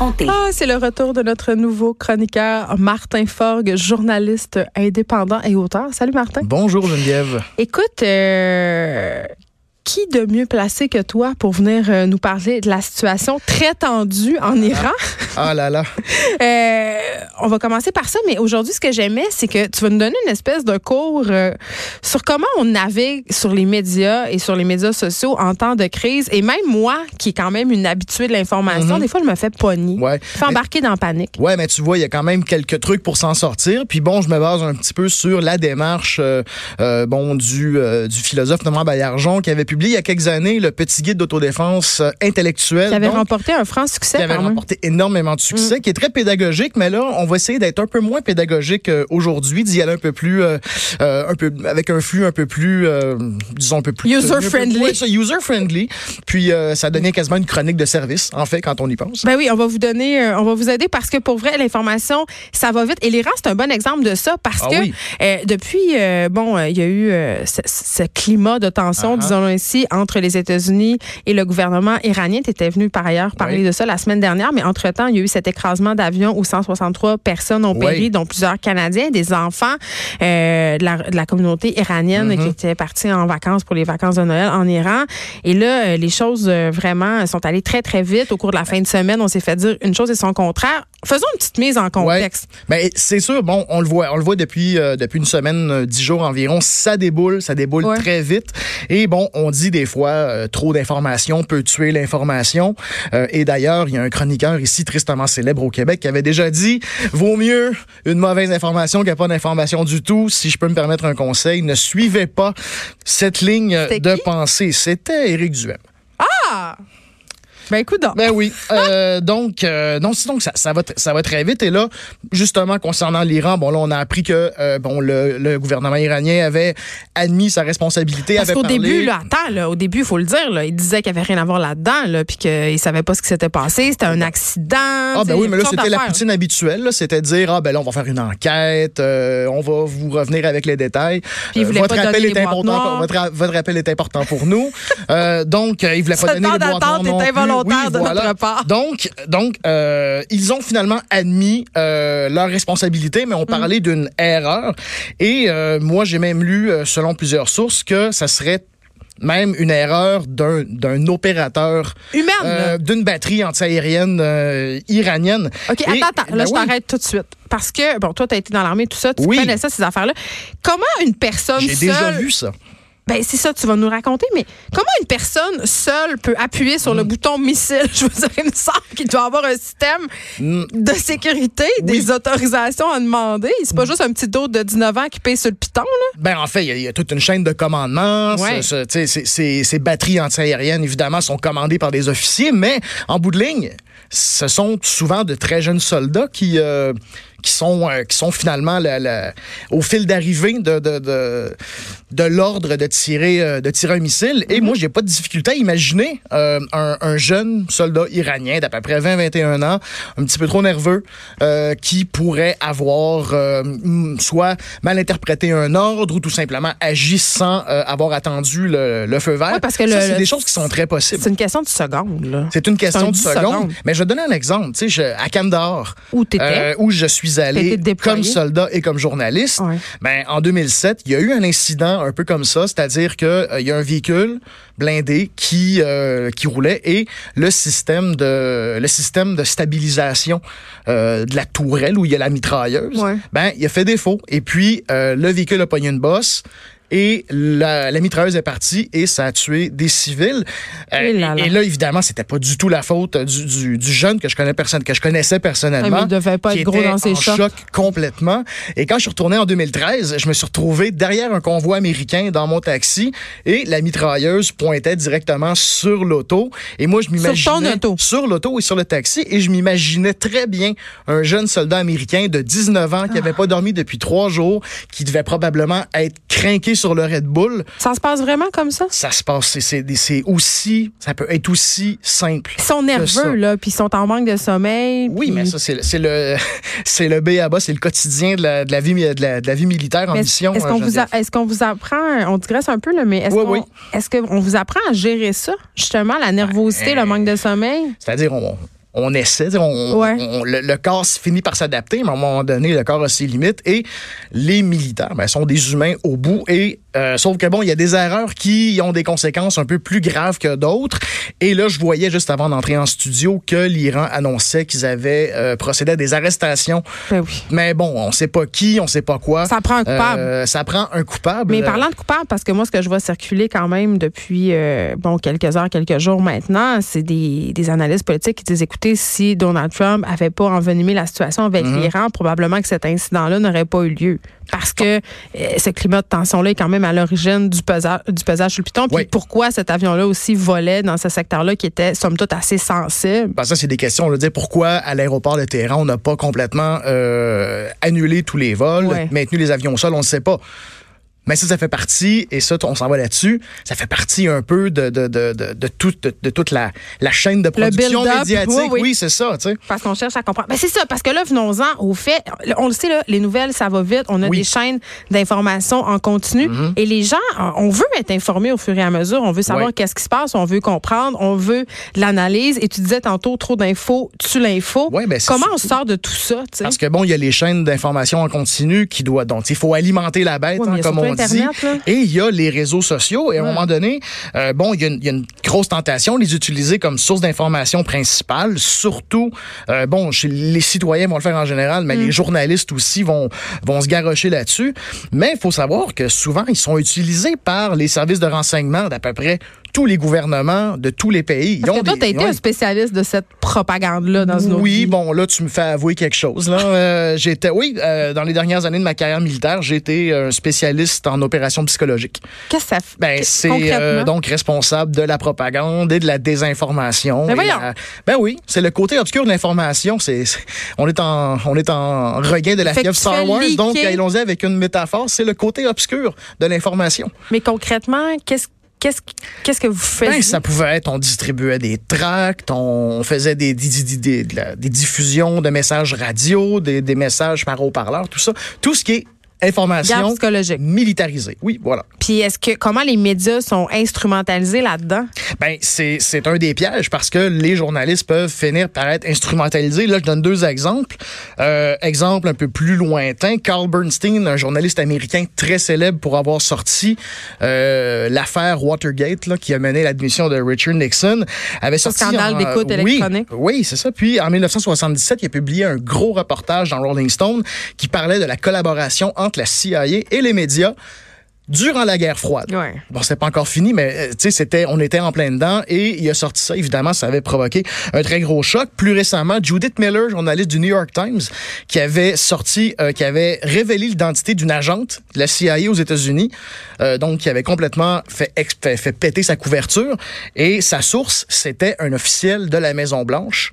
Ah, c'est le retour de notre nouveau chroniqueur, Martin Forgue, journaliste indépendant et auteur. Salut Martin. Bonjour Geneviève. Écoute, euh, qui de mieux placé que toi pour venir euh, nous parler de la situation très tendue en ah. Iran? Ah là là. euh, on va commencer par ça, mais aujourd'hui, ce que j'aimais, c'est que tu vas nous donner une espèce de cours euh, sur comment on navigue sur les médias et sur les médias sociaux en temps de crise. Et même moi, qui est quand même une habituée de l'information, mhm. des fois, je me fais pogner. Ouais. Je fais embarquer dans la panique. Ouais, mais tu vois, il y a quand même quelques trucs pour s'en sortir. Puis bon, je me base un petit peu sur la démarche bon, du, du philosophe Normand Baillargeon qui avait pu publié il y a quelques années le petit guide d'autodéfense euh, intellectuelle. Qui avait remporté un franc succès. Qui avait remporté énormément de succès, mm. qui est très pédagogique, mais là, on va essayer d'être un peu moins pédagogique euh, aujourd'hui, d'y aller un peu plus, euh, un peu, avec un flux un peu plus, disons un peu plus... User-friendly. User-friendly. Puis, ça donnait quasiment une chronique de service, en fait, quand on y pense. Ben oui, on va vous donner, on va vous aider parce que pour vrai, l'information, ça va vite. Et l'Iran, c'est un bon exemple de ça parce ah que depuis, bon, il y a eu ce, climat de tension, ah ah. disons-le entre les États-Unis et le gouvernement iranien. Tu étais venu par ailleurs parler de ça la semaine dernière, mais entre-temps, il y a eu cet écrasement d'avion où 163 personnes ont péri, dont plusieurs Canadiens, des enfants euh, de, la, communauté iranienne mm-hmm. qui étaient partis en vacances pour les vacances de Noël en Iran. Et là, euh, les choses euh, vraiment sont allées très, très vite. Au cours de la fin de semaine, on s'est fait dire une chose et son contraire. Faisons une petite mise en contexte. Ouais. Ben, c'est sûr, bon, on le voit, on le voit depuis, depuis une semaine, dix jours environ. Ça déboule, ça déboule très vite. Et bon, on dit des fois, euh, trop d'informations peut tuer l'information. Euh, et d'ailleurs, il y a un chroniqueur ici tristement célèbre au Québec qui avait déjà dit, vaut mieux une mauvaise information a pas d'information du tout. Si je peux me permettre un conseil, ne suivez pas cette ligne de pensée. C'était Éric Duhem. Ah! Ben écoute donc. Ben oui. Euh, donc, euh, non, sinon ça, ça va ça va très vite. Et là, justement concernant l'Iran, bon là on a appris que euh, bon le, le, gouvernement iranien avait admis sa responsabilité. Parce qu'au début, là, attends, là, au début, il faut le dire, là, il disait qu'il n'y avait rien à voir là-dedans, là, puis qu'il savait pas ce qui s'était passé. C'était un accident. Ah ben oui, mais là c'était la poutine habituelle. C'était dire ah ben là on va faire une enquête, euh, on va vous revenir avec les détails. Puis votre rappel est important. Votre, votre, rappel est important pour nous. donc il voulait pas donner les boîtes noires donc, donc euh, ils ont finalement admis euh, leur responsabilité, mais on mm. parlait d'une erreur. Et euh, moi, j'ai même lu, selon plusieurs sources, que ça serait même une erreur d'un opérateur humaine d'une batterie antiaérienne iranienne. OK, attends, attends, là ben je t'arrête tout de suite parce que bon toi tu as été dans l'armée tout ça, tu connais ça ces affaires-là. Comment une personne J'ai déjà vu ça. Ben, c'est ça, tu vas nous raconter, mais comment une personne seule peut appuyer sur le mm. bouton missile? Je veux dire, il me semble qu'il doit avoir un système mm. de sécurité, des autorisations à demander. C'est pas mm. juste un petit dos de 19 ans qui paye sur le piton, là? Ben, en fait, il y, a toute une chaîne de commandement. ces batteries antiaériennes, évidemment, sont commandées par des officiers, mais en bout de ligne, ce sont souvent de très jeunes soldats qui, euh, qui sont euh, qui sont finalement au fil d'arrivée de, de, de, de l'ordre de tirer euh, de tirer un missile. Et mhm. moi, j'ai pas de difficulté à imaginer euh, un, un, jeune soldat iranien d'à peu près 20-21 ans, un petit peu trop nerveux, qui pourrait avoir soit mal interprété un ordre ou tout simplement agi sans avoir attendu le, le feu vert. parce que c'est des choses qui sont très possibles. C'est une question de seconde. C'est une question de seconde. Mais je vais donner un exemple. Tu sais, à Kandahar, où, où je suis allé comme soldat et comme journaliste. Ben, en 2007, il y a eu un incident un peu comme ça, c'est-à-dire qu'il euh, y a un véhicule blindé qui euh, qui roulait et le système de le système de stabilisation euh, de la tourelle où il y a la mitrailleuse, ben il a fait défaut. Et puis le véhicule a pogné une bosse et la, mitrailleuse est partie et ça a tué des civils. Euh, et, là, évidemment, c'était pas du tout la faute du, jeune que je connais personne, que je connaissais personnellement. il devait pas être gros dans ses en choc complètement. Et quand je suis retourné en 2013, je me suis retrouvé derrière un convoi américain dans mon taxi et la mitrailleuse pointait directement sur l'auto. Et moi, je m'imaginais sur sur l'auto et sur le taxi, et je m'imaginais très bien un jeune soldat américain de 19 ans qui n'avait pas dormi depuis trois jours, qui devait probablement être craqué sur le Red Bull. Ça se passe vraiment comme ça? Ça se passe. C'est aussi, ça peut être aussi simple. Ils sont nerveux, là, puis ils sont en manque de sommeil. Oui, mais ça, c'est le, c'est le B à bas, c'est le quotidien de la, de la, vie, de la, de la vie militaire en mission. Est-ce qu'on vous, est qu'on vous apprend, on digresse un peu, là, mais est-ce qu'on est qu'on vous apprend à gérer ça, justement, la nervosité, le manque de sommeil? C'est-à-dire, on, on essaie, le, corps finit par s'adapter, mais à un moment donné, le corps a ses limites et les militaires ben, sont des humains au bout et euh, sauf que bon, il y a des erreurs qui ont des conséquences un peu plus graves que d'autres. Et là, je voyais juste avant d'entrer en studio que l'Iran annonçait qu'ils avaient euh, procédé à des arrestations. Ben oui. Mais bon, on sait pas qui, on sait pas quoi. Ça prend un coupable. Euh, ça prend un coupable. Mais parlant de coupable, parce que moi, ce que je vois circuler quand même depuis bon quelques heures, quelques jours maintenant, c'est des, des analystes politiques qui disent écoutez, si Donald Trump avait pas envenimé la situation avec mhm. l'Iran, probablement que cet incident-là n'aurait pas eu lieu parce que ce climat de tension-là est quand même à l'origine du pesage, du pesage sur le piton. Puis pourquoi cet avion-là aussi volait dans ce secteur-là qui était, somme toute, assez sensible? Ben ça, c'est des questions. On veut dire pourquoi à l'aéroport de Téhéran, on n'a pas complètement euh, annulé tous les vols, maintenu les avions au sol, on ne sait pas. Mais ça, ça fait partie, et ça, on s'en va là-dessus, ça fait partie un peu de, de, de, de, de, de, toute la, la chaîne de production médiatique. Oui, c'est ça, tu sais. Parce qu'on cherche à comprendre. Ben, c'est ça, parce que là, venons-en au fait, on le sait, là, les nouvelles, ça va vite. On a des chaînes d'information en continu. Mm-hmm. Et les gens, on veut être informés au fur et à mesure. On veut savoir qu'est-ce qui se passe, on veut comprendre, on veut l'analyse. Et tu disais tantôt, trop d'infos, tu l'info. Ben, Comment on sort de tout ça, tu sais? Parce que bon, il y a les chaînes d'information en continu qui doivent, donc, il faut alimenter la bête, hein, comme on et il y a les réseaux sociaux. Et à un moment donné, euh, bon, il y, a une grosse tentation de les utiliser comme source d'information principale. Surtout, euh, bon, les citoyens vont le faire en général, mais les mm. journalistes aussi vont, vont se garrocher là-dessus. Mais il faut savoir que souvent, ils sont utilisés par les services de renseignement d'à peu près tous les gouvernements de tous les pays. Parce que toi, tu as été un spécialiste de cette propagande-là dans une Oui, bon, là, tu me fais avouer quelque chose. Là. Euh, j'étais, oui, euh, dans les dernières années de ma carrière militaire, j'ai été un spécialiste en opérations psychologiques. Qu'est-ce que ça fait? Ben, c'est euh, donc responsable de la propagande et de la désinformation. Ben, voyons. ben oui, c'est le côté obscur de l'information. C'est, on, est en, on est en regain de la fièvre Star Wars. Donc, allons-y avec une métaphore, c'est le côté obscur de l'information. Mais concrètement, qu'est-ce Qu'est-ce que vous faites? Ben, ça pouvait être, on distribuait des tracts, on faisait des, des, diffusions de messages radio, des, des messages par haut-parleur, tout ça. Tout ce qui est information psychologique. militarisée. Oui, voilà. Puis est-ce que comment les médias sont instrumentalisés là-dedans? Ben c'est c'est un des pièges parce que les journalistes peuvent finir par être instrumentalisés. Là, je donne deux exemples. Euh, exemple un peu plus lointain, Carl Bernstein, un journaliste américain très célèbre pour avoir sorti euh, l'affaire Watergate là, qui a mené l'admission de Richard Nixon, avait sorti scandale d'écoute électronique. Oui, c'est ça. Puis en 1977, il a publié un gros reportage dans Rolling Stone qui parlait de la collaboration entre la CIA et les médias durant la guerre froide. Bon, c'est pas encore fini, mais euh, tu sais, c'était, on était en plein dedans et il a sorti ça. Évidemment, ça avait provoqué un très gros choc. Plus récemment, Judith Miller, journaliste du New York Times, qui avait sorti, euh, qui avait révélé l'identité d'une agente de la CIA aux États-Unis, euh, donc qui avait complètement fait, fait, fait péter sa couverture et sa source, c'était un officiel de la Maison Blanche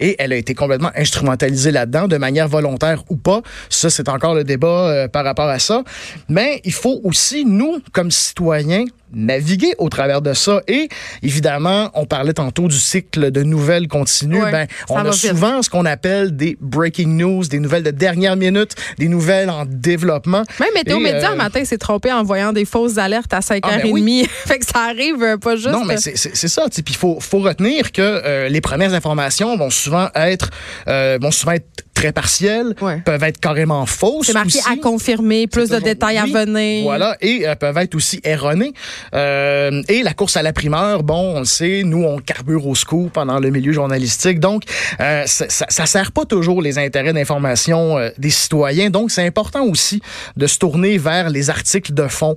et elle a été complètement instrumentalisée là-dedans, de manière volontaire ou pas. Ça, c'est encore le débat euh, par rapport à ça. Mais il faut aussi, nous, comme citoyens, naviguer au travers de ça. Et évidemment, on parlait tantôt du cycle de nouvelles continues. ben, on a souvent ce qu'on appelle des breaking news, des nouvelles de dernière minute, des nouvelles en développement. Même Météo Média, un euh, matin, s'est trompé en voyant des fausses alertes à 5h30. Ah, ben fait que ça arrive euh, pas juste. Non, mais c'est ça. Puis il faut, faut retenir que euh, les premières informations vont souvent être, vont souvent être très partielles, peuvent être carrément fausses. C'est marqué à confirmer, plus de détails à venir. Voilà, et peuvent être aussi erronées. et la course à la primeur, bon, on le sait, nous, on carbure au scoop pendant le milieu journalistique. Donc, ça, ça, sert pas toujours les intérêts d'information des citoyens. Donc, c'est important aussi de se tourner vers les articles de fond.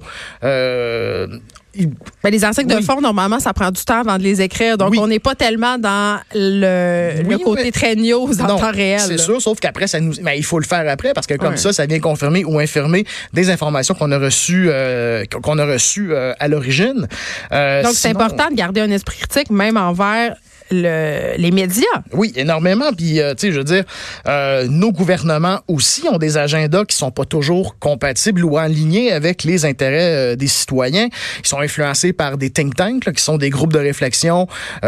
Euh, ben, les articles de fond, normalement, ça prend du temps avant de les écrire. Donc, on n'est pas tellement dans le, côté très news en temps réel. C'est sûr, sauf qu'après, ça nous, mais il faut le faire après parce que comme ça, ça vient confirmer ou infirmer des informations qu'on a reçues, euh, qu'on a reçues euh, à l'origine. Donc, c'est important de garder un esprit critique, même envers les médias. Oui, énormément. Puis, euh, tu sais, je veux dire, euh, nos gouvernements aussi ont des agendas qui sont pas toujours compatibles ou alignés avec les intérêts euh, des citoyens. Ils sont influencés par des think tanks, qui sont des groupes de réflexion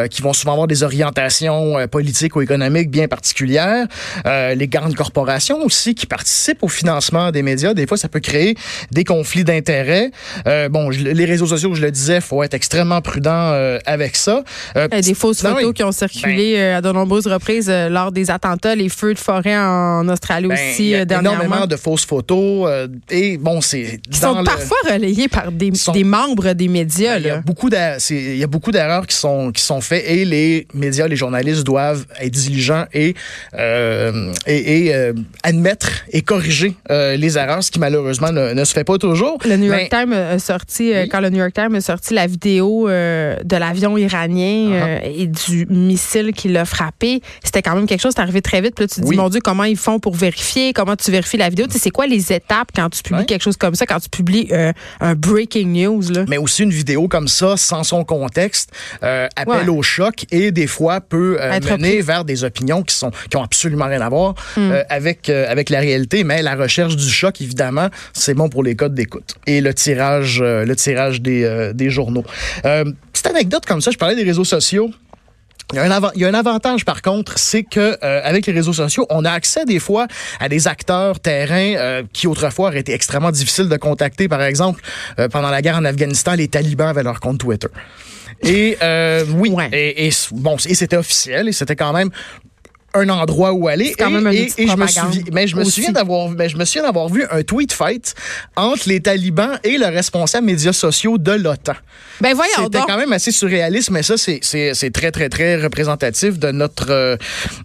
qui vont souvent avoir des orientations politiques ou économiques bien particulières. les grandes corporations aussi qui participent au financement des médias. Des fois, ça peut créer des conflits d'intérêts. bon, les réseaux sociaux, je le disais, faut être extrêmement prudent avec ça. des fausses photos qui ont circulé ben. euh, à de nombreuses reprises euh, lors des attentats, les feux de forêt en Australie ben, aussi y a euh, énormément de fausses photos et bon, c'est qui sont parfois relayées par des, des membres des médias. Ben, il y a beaucoup il y a beaucoup d'erreurs qui sont qui sont faites et les médias, les journalistes doivent être diligents et et, admettre et corriger les erreurs, ce qui malheureusement ne, se fait pas toujours. Le New York Times a sorti quand le New York Times a sorti la vidéo de l'avion iranien uh-huh. et du missile qui l'a frappé, c'était quand même quelque chose, c'est arrivé très vite. Puis là, tu te dis, mon Dieu, comment ils font pour vérifier? Comment tu vérifies la vidéo? Tu sais, c'est quoi les étapes quand tu publies quelque chose comme ça, quand tu publies euh, un breaking news? Là? Mais aussi une vidéo comme ça, sans son contexte, euh, appelle au choc et des fois peut euh, mener vers des opinions qui sont qui ont absolument rien à voir hmm. avec avec la réalité. Mais la recherche du choc, évidemment, c'est bon pour les codes d'écoute et le tirage le tirage des, des journaux. petite anecdote comme ça, je parlais des réseaux sociaux. Il y, a un il y a un avantage par contre, c'est que euh, avec les réseaux sociaux, on a accès des fois à des acteurs terrains euh, qui autrefois auraient été extrêmement difficiles de contacter. Par exemple, euh, pendant la guerre en Afghanistan, les talibans avaient leur compte Twitter. Et oui, et, et, bon, et c'était officiel et c'était quand même un endroit où aller. Quand et, même et, je me souviens, mais je me souviens d'avoir, mais je me souviens d'avoir vu un tweet fight entre les talibans et le responsable médias sociaux de l'OTAN. Ben voyons C'était quand même assez surréaliste, mais ça c'est c'est très très très représentatif de notre euh,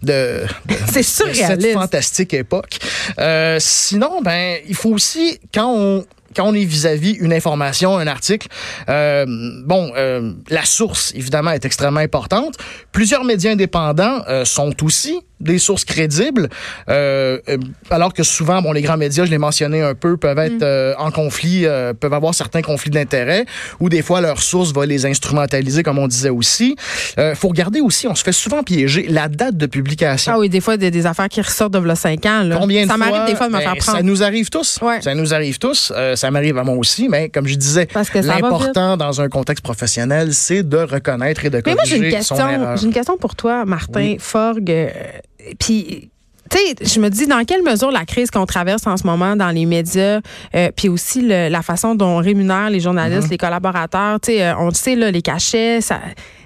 de, c'est surréaliste. cette fantastique époque. Euh, sinon, ben il faut aussi quand on quand on est vis-à-vis une information, un article, euh, bon, euh, la source, évidemment, est extrêmement importante. Plusieurs médias indépendants euh, sont aussi des sources crédibles, euh, euh, alors que souvent, bon, les grands médias, je l'ai mentionné un peu, peuvent être mm. euh, en conflit, euh, peuvent avoir certains conflits d'intérêts, ou des fois leur source va les instrumentaliser, comme on disait aussi. Euh, faut regarder aussi, on se fait souvent piéger la date de publication. Ah oui, des fois des, des affaires qui ressortent de 5 ans. Là. Combien de ça m'arrive des fois de me faire ben, prendre. Ça nous arrive tous. Ouais. Ça nous arrive tous. ça m'arrive à moi aussi, mais comme je disais, l'important dans un contexte professionnel, c'est de reconnaître et de corriger mais moi, j'ai une question, J'ai une question pour toi, Martin Forgue puis tu sais, je me dis dans quelle mesure la crise qu'on traverse en ce moment dans les médias, euh, puis aussi la façon dont on rémunère les journalistes, mm-hmm. les collaborateurs, tu sais, euh, on le sait là, les cachets, ça,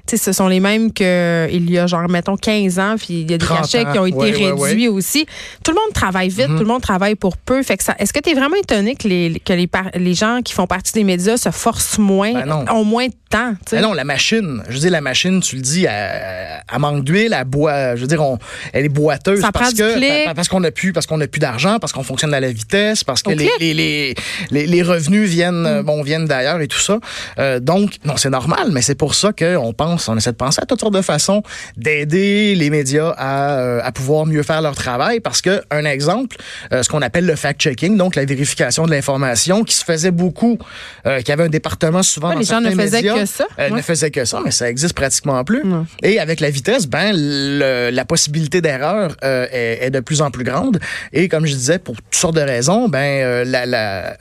ce sont les mêmes qu'il y a genre, mettons, 15 ans, puis il y a des cachets qui ont été réduits aussi. Tout le monde travaille vite, mm-hmm. tout le monde travaille pour peu. Fait que ça, est-ce que tu es vraiment étonné que les, que les, les gens qui font partie des médias se forcent moins, ben ont moins de temps? Ben non, la machine, je veux dire, la machine, tu le dis, elle, manque d'huile, elle boit, je veux dire, on, elle est boiteuse ça parce que parce qu'on n'a plus parce qu'on a plus d'argent, parce qu'on fonctionne à la vitesse, parce que les, les, les, les, revenus viennent, mm. bon, viennent d'ailleurs et tout ça. Euh, donc, non, c'est normal, mais c'est pour ça qu'on pense on essaie de penser à toutes sortes de façons d'aider les médias à, euh, à, pouvoir mieux faire leur travail parce que, un exemple, euh, ce qu'on appelle le fact-checking, donc la vérification de l'information, qui se faisait beaucoup, euh, qui avait un département souvent dans les gens ne faisaient que ça. Ne faisaient que ça, mais ça existe pratiquement plus. Et avec la vitesse, ben, la possibilité d'erreur est, est, de plus en plus grande. Et comme je disais, pour toutes sortes de raisons, ben, la, la,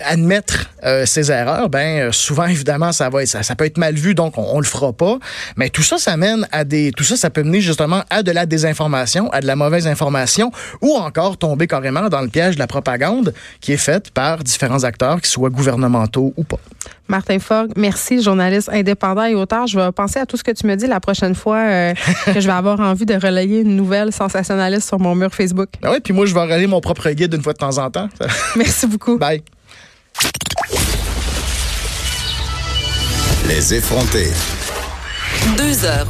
admettre ces erreurs, ben, souvent, évidemment, ça, va, ça, ça peut être mal vu, donc on, on le fera pas. Mais tout ça, ça mène à des, tout ça, ça peut mener justement à de la désinformation, à de la mauvaise information, ou encore tomber carrément dans le piège de la propagande qui est faite par différents acteurs, qu'ils soient gouvernementaux ou pas. Martin Fogg, merci, journaliste indépendant et auteur. Je vais penser à tout ce que tu me dis la prochaine fois euh, que je vais avoir envie de relayer une nouvelle sensationnaliste sur mon mur Facebook. Ah oui, puis moi, je vais relayer mon propre guide une fois de temps en temps. merci beaucoup. Bye. Les effrontés. Deux heures